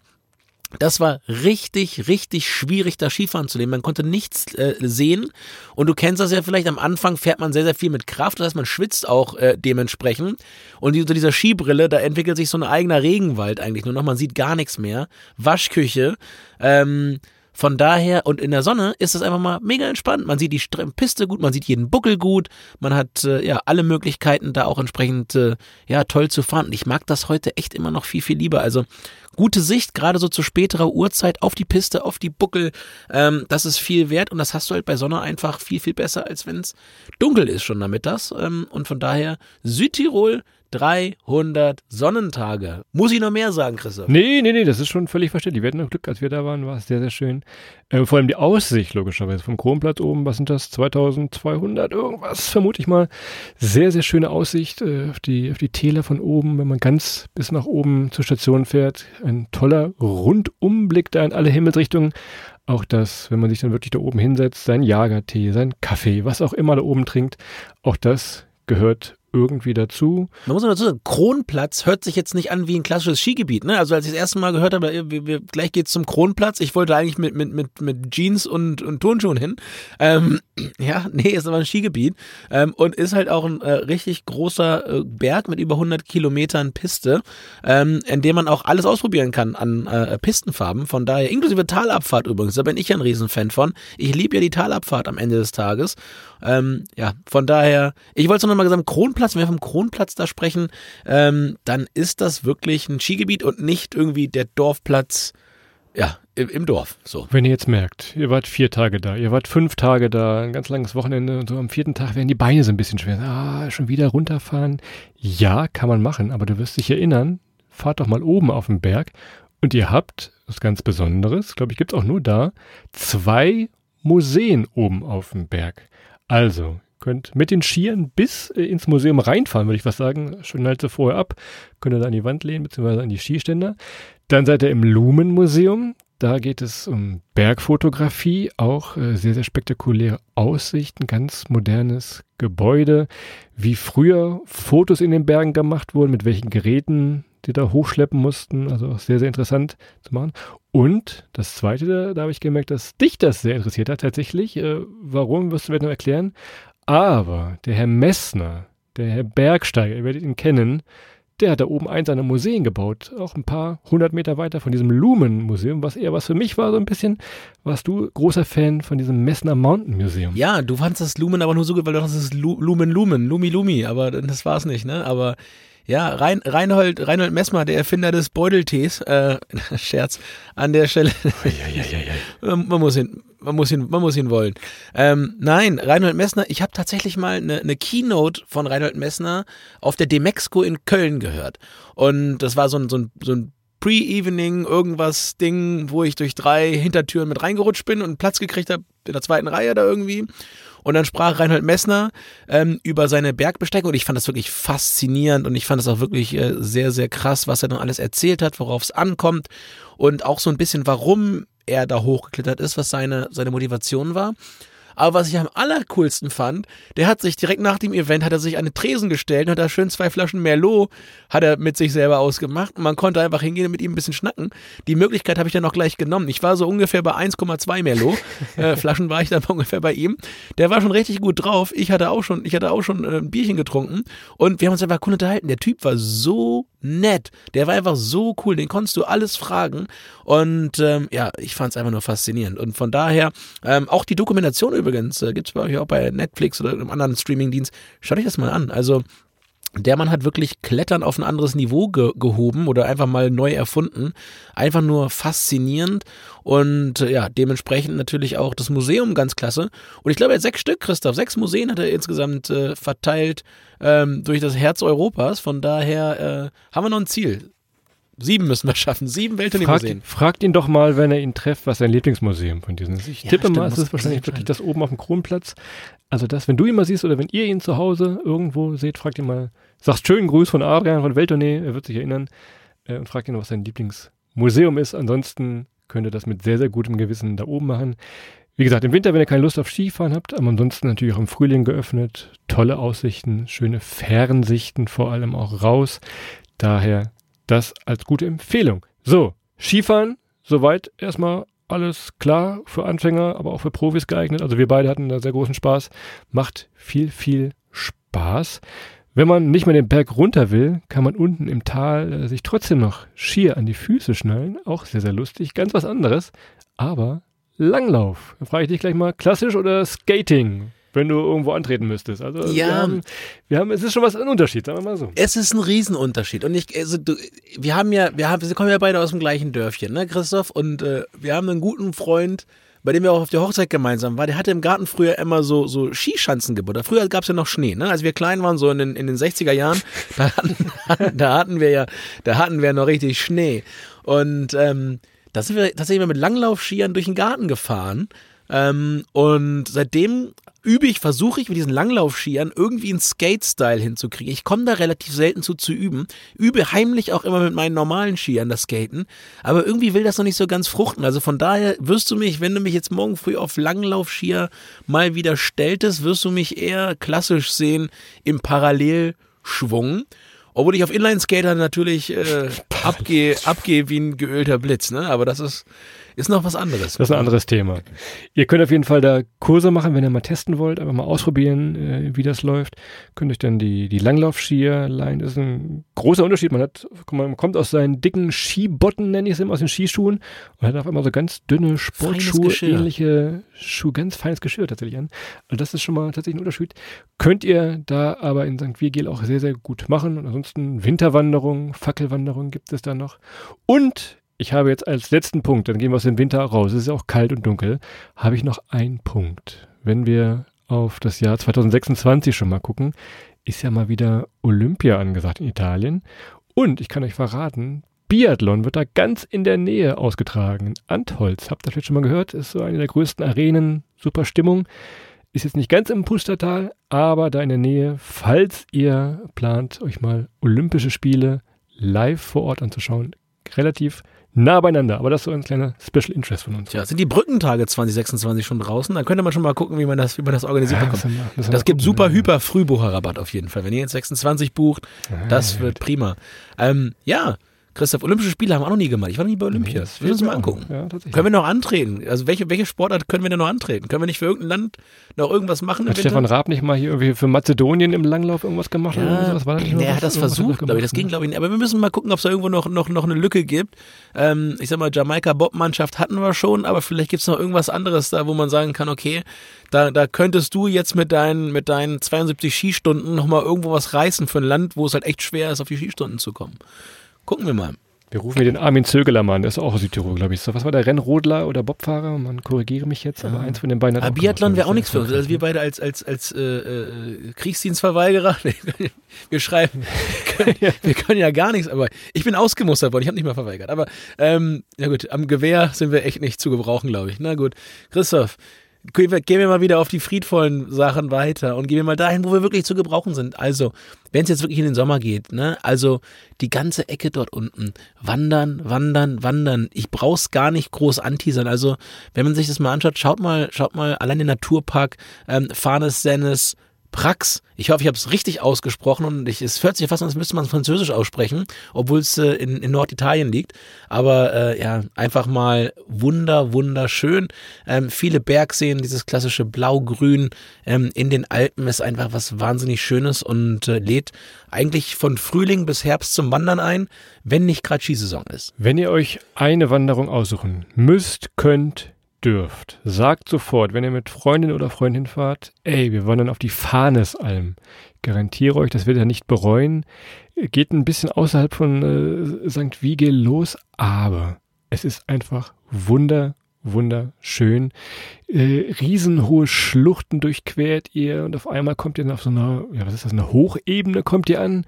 das war richtig, richtig schwierig, da Skifahren zu nehmen. Man konnte nichts äh, sehen. Und du kennst das ja vielleicht, am Anfang fährt man sehr, sehr viel mit Kraft. Das heißt, man schwitzt auch äh, dementsprechend. Und unter dieser Skibrille, da entwickelt sich so ein eigener Regenwald eigentlich nur noch. Man sieht gar nichts mehr. Waschküche. Ähm, von daher, und in der Sonne ist es einfach mal mega entspannt. Man sieht die Piste gut, man sieht jeden Buckel gut, man hat äh, ja alle Möglichkeiten, da auch entsprechend äh, ja toll zu fahren. Und ich mag das heute echt immer noch viel, viel lieber. Also gute Sicht, gerade so zu späterer Uhrzeit auf die Piste, auf die Buckel. Ähm, das ist viel wert und das hast du halt bei Sonne einfach viel, viel besser, als wenn es dunkel ist schon nachmittags. Ähm, und von daher Südtirol 300 Sonnentage. Muss ich noch mehr sagen, Christoph? Nee, nee, nee, das ist schon völlig verständlich. Wir hatten noch Glück, als wir da waren, war es sehr, sehr schön. Äh, vor allem die Aussicht, logischerweise, vom Kronplatz oben, was sind das? 2200 irgendwas, vermute ich mal. Sehr, sehr schöne Aussicht äh, auf, die, auf die Täler von oben, wenn man ganz bis nach oben zur Station fährt. Ein toller Rundumblick da in alle Himmelsrichtungen. Auch das, wenn man sich dann wirklich da oben hinsetzt, sein Jagertee, sein Kaffee, was auch immer da oben trinkt, auch das gehört irgendwie dazu. Man muss dazu sagen, Kronplatz hört sich jetzt nicht an wie ein klassisches Skigebiet. Ne? Also als ich das erste Mal gehört habe, wir, wir, gleich geht's zum Kronplatz. Ich wollte eigentlich mit, mit, mit, mit Jeans und, und Turnschuhen hin. Ähm, ja, nee, ist aber ein Skigebiet ähm, und ist halt auch ein äh, richtig großer äh, Berg mit über 100 Kilometern Piste, ähm, in dem man auch alles ausprobieren kann an äh, Pistenfarben. Von daher, inklusive Talabfahrt übrigens, da bin ich ja ein Riesenfan von. Ich liebe ja die Talabfahrt am Ende des Tages. Ähm, ja, von daher, ich wollte es noch mal gesagt, Kronplatz, wenn wir vom Kronplatz da sprechen, ähm, dann ist das wirklich ein Skigebiet und nicht irgendwie der Dorfplatz, ja, im, im, Dorf. So. Wenn ihr jetzt merkt, ihr wart vier Tage da, ihr wart fünf Tage da, ein ganz langes Wochenende und so am vierten Tag werden die Beine so ein bisschen schwer. Ah, schon wieder runterfahren. Ja, kann man machen, aber du wirst dich erinnern, fahrt doch mal oben auf den Berg und ihr habt, was ganz Besonderes, glaube ich, gibt es auch nur da, zwei Museen oben auf dem Berg. Also, könnt mit den Skiern bis äh, ins Museum reinfahren, würde ich was sagen. Schnallt sie vorher ab, könnt ihr da an die Wand lehnen, beziehungsweise an die Skiständer. Dann seid ihr im Lumen-Museum. Da geht es um Bergfotografie, auch äh, sehr, sehr spektakuläre Aussichten, ganz modernes Gebäude, wie früher Fotos in den Bergen gemacht wurden, mit welchen Geräten die da hochschleppen mussten. Also auch sehr, sehr interessant zu machen. Und das Zweite, da, da habe ich gemerkt, dass dich das sehr interessiert hat tatsächlich. Äh, warum, wirst du mir noch erklären. Aber der Herr Messner, der Herr Bergsteiger, ihr werdet ihn kennen, der hat da oben eins seiner Museen gebaut, auch ein paar hundert Meter weiter von diesem Lumen-Museum, was eher was für mich war, so ein bisschen. Warst du großer Fan von diesem Messner Mountain Museum? Ja, du fandest das Lumen aber nur so gut, weil du dachtest, das ist Lumen Lumen, Lumi Lumi, aber das war es nicht, ne? Aber ja, Rein, Reinhold, Reinhold Messmer, der Erfinder des Beuteltees, äh, Scherz, an der Stelle. Ja, man muss ihn, man muss ihn, man muss ihn wollen. Ähm, nein, Reinhold Messner, ich habe tatsächlich mal eine, eine Keynote von Reinhold Messner auf der Demexco in Köln gehört. Und das war so ein, so ein, so ein Pre-Evening, irgendwas Ding, wo ich durch drei Hintertüren mit reingerutscht bin und Platz gekriegt habe in der zweiten Reihe da irgendwie. Und dann sprach Reinhold Messner ähm, über seine Bergbesteigung und ich fand das wirklich faszinierend und ich fand es auch wirklich äh, sehr, sehr krass, was er dann alles erzählt hat, worauf es ankommt und auch so ein bisschen, warum er da hochgeklettert ist, was seine, seine Motivation war. Aber was ich am allercoolsten fand, der hat sich direkt nach dem Event, hat er sich an den Tresen gestellt und hat da schön zwei Flaschen Merlot, hat er mit sich selber ausgemacht und man konnte einfach hingehen und mit ihm ein bisschen schnacken. Die Möglichkeit habe ich dann auch gleich genommen. Ich war so ungefähr bei 1,2 Merlot. äh, Flaschen war ich dann ungefähr bei ihm. Der war schon richtig gut drauf. Ich hatte auch schon, ich hatte auch schon äh, ein Bierchen getrunken und wir haben uns einfach cool unterhalten. Der Typ war so nett. Der war einfach so cool, den konntest du alles fragen. Und ähm, ja, ich fand es einfach nur faszinierend. Und von daher, ähm, auch die Dokumentation übrigens, äh, gibt es bei euch auch bei Netflix oder einem anderen Streamingdienst. Schaut euch das mal an. Also der Mann hat wirklich Klettern auf ein anderes Niveau ge gehoben oder einfach mal neu erfunden. Einfach nur faszinierend und äh, ja, dementsprechend natürlich auch das Museum ganz klasse. Und ich glaube, er hat sechs Stück, Christoph, sechs Museen hat er insgesamt äh, verteilt ähm, durch das Herz Europas. Von daher äh, haben wir noch ein Ziel. Sieben müssen wir schaffen. Sieben. Fragt, fragt ihn doch mal, wenn er ihn trefft, was sein Lieblingsmuseum von diesen ist. Ich ja, tippe stimmt, mal, es ist wahrscheinlich wirklich das oben auf dem Kronplatz. Also das, wenn du ihn mal siehst oder wenn ihr ihn zu Hause irgendwo seht, fragt ihn mal, sagt schönen Gruß von Adrian von Welttournee, er wird sich erinnern, äh, und fragt ihn, was sein Lieblingsmuseum ist. Ansonsten könnt ihr das mit sehr, sehr gutem Gewissen da oben machen. Wie gesagt, im Winter, wenn ihr keine Lust auf Skifahren habt, aber ansonsten natürlich auch im Frühling geöffnet. Tolle Aussichten, schöne Fernsichten vor allem auch raus. Daher das als gute Empfehlung. So, Skifahren, soweit erstmal alles klar für Anfänger, aber auch für Profis geeignet. Also wir beide hatten da sehr großen Spaß. Macht viel, viel Spaß. Wenn man nicht mehr den Berg runter will, kann man unten im Tal äh, sich trotzdem noch Skier an die Füße schnallen. Auch sehr, sehr lustig. Ganz was anderes. Aber Langlauf. Da frage ich dich gleich mal, klassisch oder Skating? wenn du irgendwo antreten müsstest. Also Ja. wir, haben, wir haben, es ist schon was ein Unterschied, sagen wir mal so. Es ist ein Riesenunterschied. Und ich, also du, wir haben ja, wir haben, wir kommen ja beide aus dem gleichen Dörfchen, ne, Christoph? Und äh, wir haben einen guten Freund, bei dem wir auch auf der Hochzeit gemeinsam waren. Der hatte im Garten früher immer so, so Skischanzen gebaut. Früher gab es ja noch Schnee, ne? Als wir klein waren, so in den, in den 60er Jahren, da hatten, da hatten wir ja, da hatten wir noch richtig Schnee. Und ähm, da sind wir tatsächlich mit Langlaufskiern durch den Garten gefahren. Ähm, und seitdem übe ich, versuche ich mit diesen Langlaufskiern irgendwie einen Skate-Style hinzukriegen. Ich komme da relativ selten zu zu üben. Übe heimlich auch immer mit meinen normalen Skiern das Skaten. Aber irgendwie will das noch nicht so ganz fruchten. Also von daher wirst du mich, wenn du mich jetzt morgen früh auf Langlaufskier mal wieder stelltest, wirst du mich eher klassisch sehen im Parallelschwung. Obwohl ich auf Inline-Skater natürlich äh, abgehe, abgehe wie ein geölter Blitz, ne? Aber das ist, ist noch was anderes. Das ist ein anderes Thema. Ihr könnt auf jeden Fall da Kurse machen, wenn ihr mal testen wollt, einfach mal ausprobieren, äh, wie das läuft. Könnt euch dann die, die Langlaufskier leihen. Das ist ein großer Unterschied. Man hat, man kommt aus seinen dicken Skibotten, nenne ich es immer, aus den Skischuhen und hat auf einmal so ganz dünne Sportschuhe, ähnliche Schuhe, ganz feines Geschirr tatsächlich an. Also das ist schon mal tatsächlich ein Unterschied. Könnt ihr da aber in St. Vigil auch sehr, sehr gut machen. Und ansonsten Winterwanderung, Fackelwanderung gibt es da noch. Und ich habe jetzt als letzten Punkt, dann gehen wir aus dem Winter raus, es ist ja auch kalt und dunkel, habe ich noch einen Punkt. Wenn wir auf das Jahr 2026 schon mal gucken, ist ja mal wieder Olympia angesagt in Italien. Und ich kann euch verraten, Biathlon wird da ganz in der Nähe ausgetragen. In Antholz, habt ihr vielleicht schon mal gehört, ist so eine der größten Arenen, super Stimmung. Ist jetzt nicht ganz im Pustertal, aber da in der Nähe, falls ihr plant, euch mal Olympische Spiele live vor Ort anzuschauen, relativ nah beieinander. Aber das ist so ein kleiner Special Interest von uns. Tja, sind die Brückentage 2026 schon draußen? Dann könnte man schon mal gucken, wie man das, wie man das organisiert Ja, bekommt. müssen wir- Das mal gibt super ja. hyper Frühbucherrabatt auf jeden Fall. Wenn ihr jetzt 26 bucht, Ah, das ja, wird prima. Ähm, ja, Christoph, Olympische Spiele haben wir auch noch nie gemacht. Ich war noch nie bei Olympia. das wir müssen fehlt mal angucken. Ja. Können wir noch antreten? Also welche, welche Sportart können wir denn noch antreten? Können wir nicht für irgendein Land noch irgendwas machen Hat? Stefan Raab nicht mal hier irgendwie für Mazedonien im Langlauf irgendwas gemacht? oder Ja, sowas? War da nicht nee, er irgendwas- hat das versucht, glaube ich. Das ging, glaube ich, nicht. Aber wir müssen mal gucken, ob es da irgendwo noch, noch, noch eine Lücke gibt. Ähm, ich sag mal, Jamaika-Bob-Mannschaft hatten wir schon, aber vielleicht gibt es noch irgendwas anderes da, wo man sagen kann, okay, da, da könntest du jetzt mit deinen, mit deinen 72 Skistunden nochmal irgendwo was reißen für ein Land, wo es halt echt schwer ist, auf die Skistunden zu kommen. Gucken wir mal. Wir rufen hier den Armin Zögeler mal an, der ist auch aus Südtirol, glaube ich. So, was war der Rennrodler oder Bobfahrer? Man korrigiere mich jetzt, aber eins von den beiden hat Aber auch Biathlon wäre auch nichts für uns. Also wir beide als, als, als äh, äh, Kriegsdienstverweigerer, wir schreiben, wir können ja gar nichts, aber ich bin ausgemustert worden, ich habe nicht mal verweigert. Aber ähm, ja gut, am Gewehr sind wir echt nicht zu gebrauchen, glaube ich. Na gut, Christoph, gehen wir gehen wir mal wieder auf die friedvollen Sachen weiter und gehen wir mal dahin, wo wir wirklich zu gebrauchen sind. Also, wenn es jetzt wirklich in den Sommer geht, ne, also die ganze Ecke dort unten, wandern, wandern, wandern. Ich brauch's gar nicht groß anteasern. Also, wenn man sich das mal anschaut, schaut mal, schaut mal allein den Naturpark, ähm, Farnes, Sennes, Prax. Ich hoffe, ich habe es richtig ausgesprochen und ich, es hört sich fast an, als müsste man es französisch aussprechen, obwohl es äh, in, in Norditalien liegt. Aber äh, ja, einfach mal wunder, wunderschön. Ähm, viele Bergseen, dieses klassische Blau-Grün ähm, in den Alpen ist einfach was wahnsinnig Schönes und äh, lädt eigentlich von Frühling bis Herbst zum Wandern ein, wenn nicht gerade Skisaison ist. Wenn ihr euch eine Wanderung aussuchen müsst, könnt, dürft, sagt sofort, wenn ihr mit Freundin oder Freundin fahrt, ey, wir wandern auf die Farnesalm. Garantiere euch, das werdet ihr nicht bereuen. Geht ein bisschen außerhalb von äh, St. Vigil los, aber es ist einfach wunder, wunderschön. Äh, riesenhohe Schluchten durchquert ihr und auf einmal kommt ihr dann auf so einer, ja, was ist das, eine Hochebene kommt ihr an.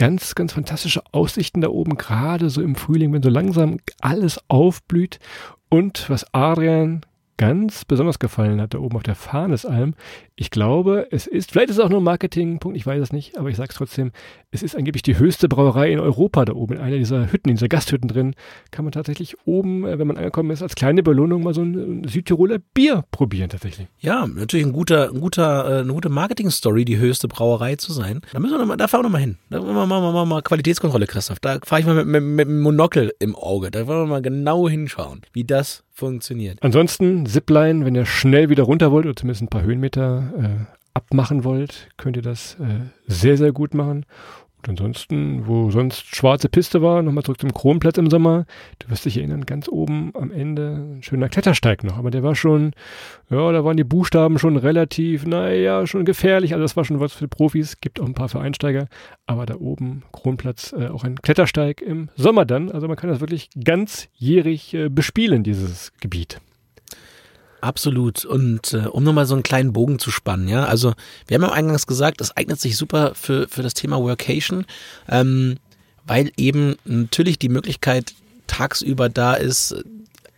Ganz, ganz fantastische Aussichten da oben, gerade so im Frühling, wenn so langsam alles aufblüht. Und was Adrian ganz besonders gefallen hat, da oben auf der Farnesalm, ich glaube, es ist, vielleicht ist es auch nur ein Marketingpunkt, ich weiß es nicht, aber ich sage es trotzdem, es ist angeblich die höchste Brauerei in Europa da oben. In einer dieser Hütten, in dieser Gasthütten drin, kann man tatsächlich oben, äh, wenn man angekommen ist, als kleine Belohnung mal so ein Südtiroler Bier probieren tatsächlich. Ja, natürlich ein guter, ein guter, äh, eine gute Marketing-Story, die höchste Brauerei zu sein. Da müssen wir noch mal, da fahren wir noch mal hin. Da machen wir mal, mal, mal, mal Qualitätskontrolle, Christoph. Da fahre ich mal mit, mit, mit dem Monokel im Auge. Da wollen wir mal genau hinschauen, wie das funktioniert. Ansonsten Zipline, wenn ihr schnell wieder runter wollt oder zumindest ein paar Höhenmeter äh, abmachen wollt, könnt ihr das äh, sehr, sehr gut machen. Und ansonsten, wo sonst schwarze Piste war, nochmal zurück zum Kronplatz im Sommer. Du wirst dich erinnern, ganz oben am Ende ein schöner Klettersteig noch. Aber der war schon, ja, da waren die Buchstaben schon relativ, naja, schon gefährlich. Also das war schon was für Profis, gibt auch ein paar für Einsteiger. Aber da oben, Kronplatz, äh, auch ein Klettersteig im Sommer dann. Also man kann das wirklich ganzjährig äh, bespielen, dieses Gebiet. Absolut. Und äh, um nochmal so einen kleinen Bogen zu spannen, ja, also wir haben ja eingangs gesagt, es eignet sich super für, für das Thema Workation, ähm, weil eben natürlich die Möglichkeit tagsüber da ist,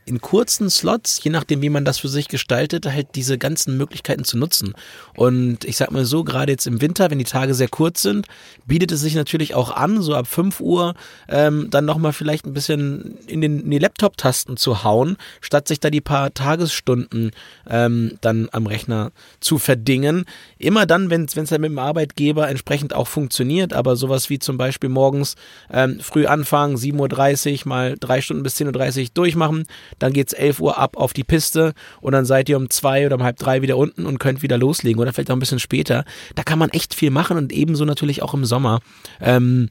in kurzen Slots, je nachdem, wie man das für sich gestaltet, halt diese ganzen Möglichkeiten zu nutzen. Und ich sag mal so, gerade jetzt im Winter, wenn die Tage sehr kurz sind, bietet es sich natürlich auch an, so ab 5 Uhr ähm, dann nochmal vielleicht ein bisschen in, den, in die Laptop-Tasten zu hauen, statt sich da die paar Tagesstunden ähm, dann am Rechner zu verdingen. Immer dann, wenn es halt mit dem Arbeitgeber entsprechend auch funktioniert, aber sowas wie zum Beispiel morgens ähm, früh anfangen, 7.30 Uhr mal drei Stunden bis 10.30 Uhr durchmachen, dann geht's 11 Uhr ab auf die Piste und dann seid ihr um zwei oder um halb drei wieder unten und könnt wieder loslegen oder vielleicht auch ein bisschen später. Da kann man echt viel machen und ebenso natürlich auch im Sommer. Ähm,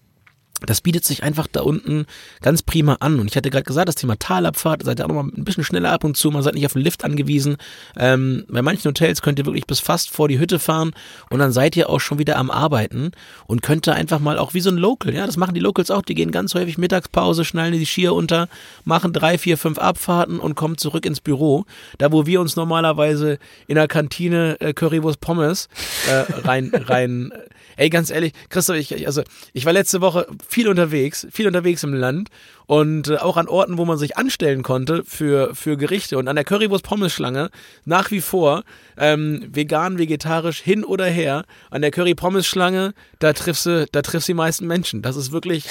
das bietet sich einfach da unten ganz prima an. Und ich hatte gerade gesagt, das Thema Talabfahrt, seid ihr auch noch mal ein bisschen schneller ab und zu, man seid nicht auf den Lift angewiesen. Ähm, bei manchen Hotels könnt ihr wirklich bis fast vor die Hütte fahren und dann seid ihr auch schon wieder am Arbeiten und könnt da einfach mal auch wie so ein Local, ja, das machen die Locals auch, die gehen ganz häufig Mittagspause, schnallen die Skier unter, machen drei, vier, fünf Abfahrten und kommen zurück ins Büro. Da, wo wir uns normalerweise in der Kantine äh, Currywurst Pommes äh, rein, rein Ey, ganz ehrlich, Christoph, ich, also ich war letzte Woche viel unterwegs, viel unterwegs im Land und äh, auch an Orten, wo man sich anstellen konnte für, für Gerichte. Und an der Currywurst-Pommes-Schlange nach wie vor ähm, vegan, vegetarisch, hin oder her. An der Curry-Pommes-Schlange, da triffst du, da triffst du die meisten Menschen. Das ist wirklich,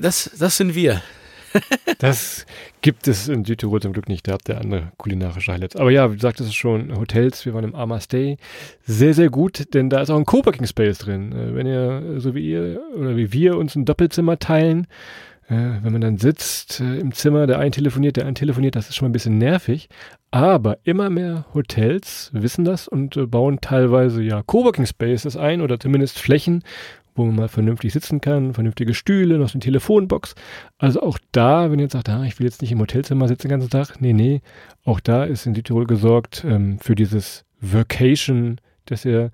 das, das sind wir. Das gibt es in Südtirol zum Glück nicht. Da habt ihr andere kulinarische Highlights. Aber ja, wie gesagt, es schon Hotels. Wir waren im Ama Stay. Sehr, sehr gut, denn da ist auch ein Coworking Space drin. Äh, wenn ihr, so wie ihr oder wie wir, uns ein Doppelzimmer teilen, äh, wenn man dann sitzt äh, im Zimmer, der ein telefoniert, der ein telefoniert, das ist schon mal ein bisschen nervig. Aber immer mehr Hotels wissen das und bauen teilweise ja Coworking Spaces ein oder zumindest Flächen, wo man mal vernünftig sitzen kann, vernünftige Stühle, noch so eine Telefonbox. Also auch da, wenn ihr jetzt sagt, ah, ich will jetzt nicht im Hotelzimmer sitzen den ganzen Tag, nee, nee, auch da ist in Südtirol gesorgt ähm, für dieses Vacation, dass ihr,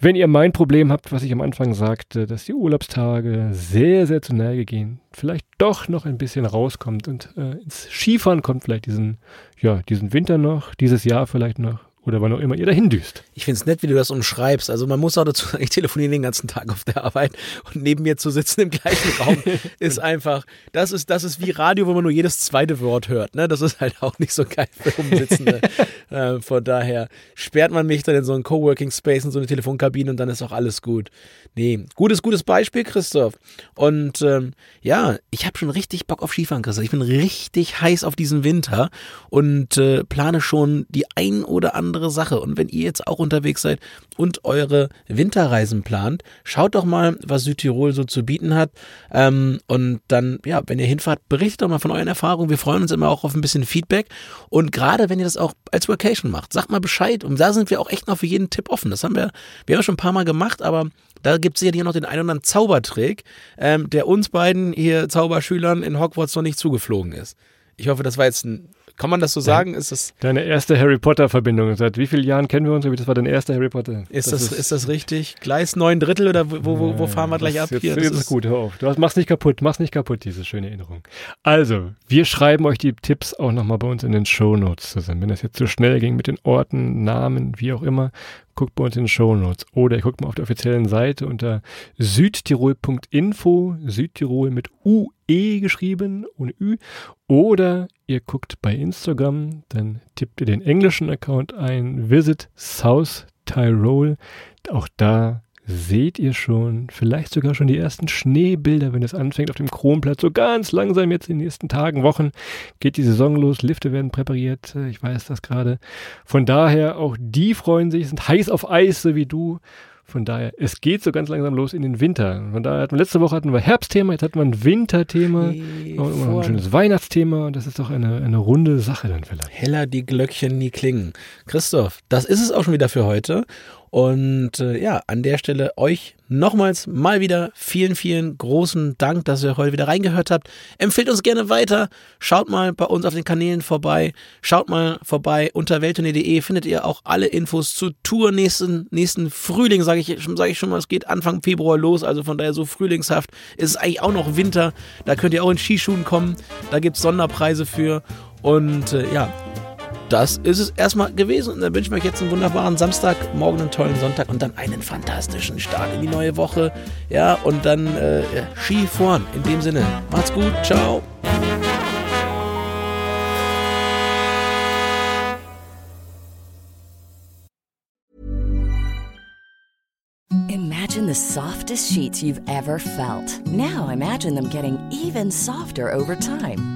wenn ihr mein Problem habt, was ich am Anfang sagte, dass die Urlaubstage sehr, sehr zu Neige gehen, vielleicht doch noch ein bisschen rauskommt und äh, ins Skifahren kommt vielleicht diesen, ja, diesen Winter noch, dieses Jahr vielleicht noch oder wann auch immer ihr dahin düst. Ich finde es nett, wie du das umschreibst. Also man muss auch dazu sagen, ich telefoniere den ganzen Tag auf der Arbeit und neben mir zu sitzen im gleichen Raum ist einfach, das ist, das ist wie Radio, wo man nur jedes zweite Wort hört. Ne? Das ist halt auch nicht so geil für Umsitzende. äh, von daher sperrt man mich dann in so einen Coworking Space, in so eine Telefonkabine und dann ist auch alles gut. Nee, gutes, gutes Beispiel, Christoph. Und ähm, ja, ich habe schon richtig Bock auf Skifahren, Christoph. Ich bin richtig heiß auf diesen Winter und äh, plane schon die ein oder andere andere Sache. Und wenn ihr jetzt auch unterwegs seid und eure Winterreisen plant, schaut doch mal, was Südtirol so zu bieten hat. Ähm, und dann, ja, wenn ihr hinfahrt, berichtet doch mal von euren Erfahrungen. Wir freuen uns immer auch auf ein bisschen Feedback. Und gerade wenn ihr das auch als Vacation macht, sagt mal Bescheid. Und da sind wir auch echt noch für jeden Tipp offen. Das haben wir, wir haben schon ein paar Mal gemacht, aber da gibt es sicherlich noch den einen oder anderen Zaubertrick, ähm, der uns beiden hier Zauberschülern in Hogwarts noch nicht zugeflogen ist. Ich hoffe, das war jetzt ein kann man das so sagen? Ist das Deine erste Harry Potter-Verbindung. Seit wie vielen Jahren kennen wir uns? Das war dein erster Harry Potter. Ist das, das ist, ist, das richtig? Gleis neun Drittel oder wo, wo, wo fahren wir gleich ab jetzt, hier? Das jetzt ist, gut, hör auf. Du hast, mach's nicht kaputt, mach's nicht kaputt, diese schöne Erinnerung. Also, wir schreiben euch die Tipps auch nochmal bei uns in den Show Notes zusammen. Wenn das jetzt zu so schnell ging mit den Orten, Namen, wie auch immer, guckt bei uns in den Show Notes. Oder ihr guckt mal auf der offiziellen Seite unter südtirol.info, Südtirol mit UE geschrieben, ohne Ü. Oder ihr guckt bei Instagram, dann tippt ihr den englischen Account ein, Visit South Tyrol. Auch da seht ihr schon, vielleicht sogar schon die ersten Schneebilder, wenn es anfängt auf dem Kronplatz. So ganz langsam jetzt in den nächsten Tagen, Wochen geht die Saison los. Lifte werden präpariert. Ich weiß das gerade. Von daher, auch die freuen sich, sind heiß auf Eis, so wie du. Von daher, es geht so ganz langsam los in den Winter. Von daher hatten wir letzte Woche hatten wir Herbstthema, jetzt hatten wir ein Winterthema, nee, ein schönes Weihnachtsthema und das ist doch eine, eine runde Sache dann vielleicht. Heller die Glöckchen nie klingen. Christoph, das ist es auch schon wieder für heute. Und äh, ja, an der Stelle euch nochmals mal wieder vielen, vielen großen Dank, dass ihr heute wieder reingehört habt. Empfehlt uns gerne weiter. Schaut mal bei uns auf den Kanälen vorbei. Schaut mal vorbei unter welttournee.de findet ihr auch alle Infos zur Tour nächsten, nächsten Frühling, sage ich, sag ich schon mal. Es geht Anfang Februar los, also von daher so frühlingshaft. Es ist eigentlich auch noch Winter. Da könnt ihr auch in Skischuhen kommen. Da gibt es Sonderpreise für. Und äh, ja, das ist es erstmal gewesen. Und dann wünsche ich euch jetzt einen wunderbaren Samstag, morgen einen tollen Sonntag und dann einen fantastischen Start in die neue Woche. Ja, und dann äh, Ski vorn. In dem Sinne, macht's gut, ciao. Imagine the softest sheets you've ever felt. Now imagine them getting even softer over time.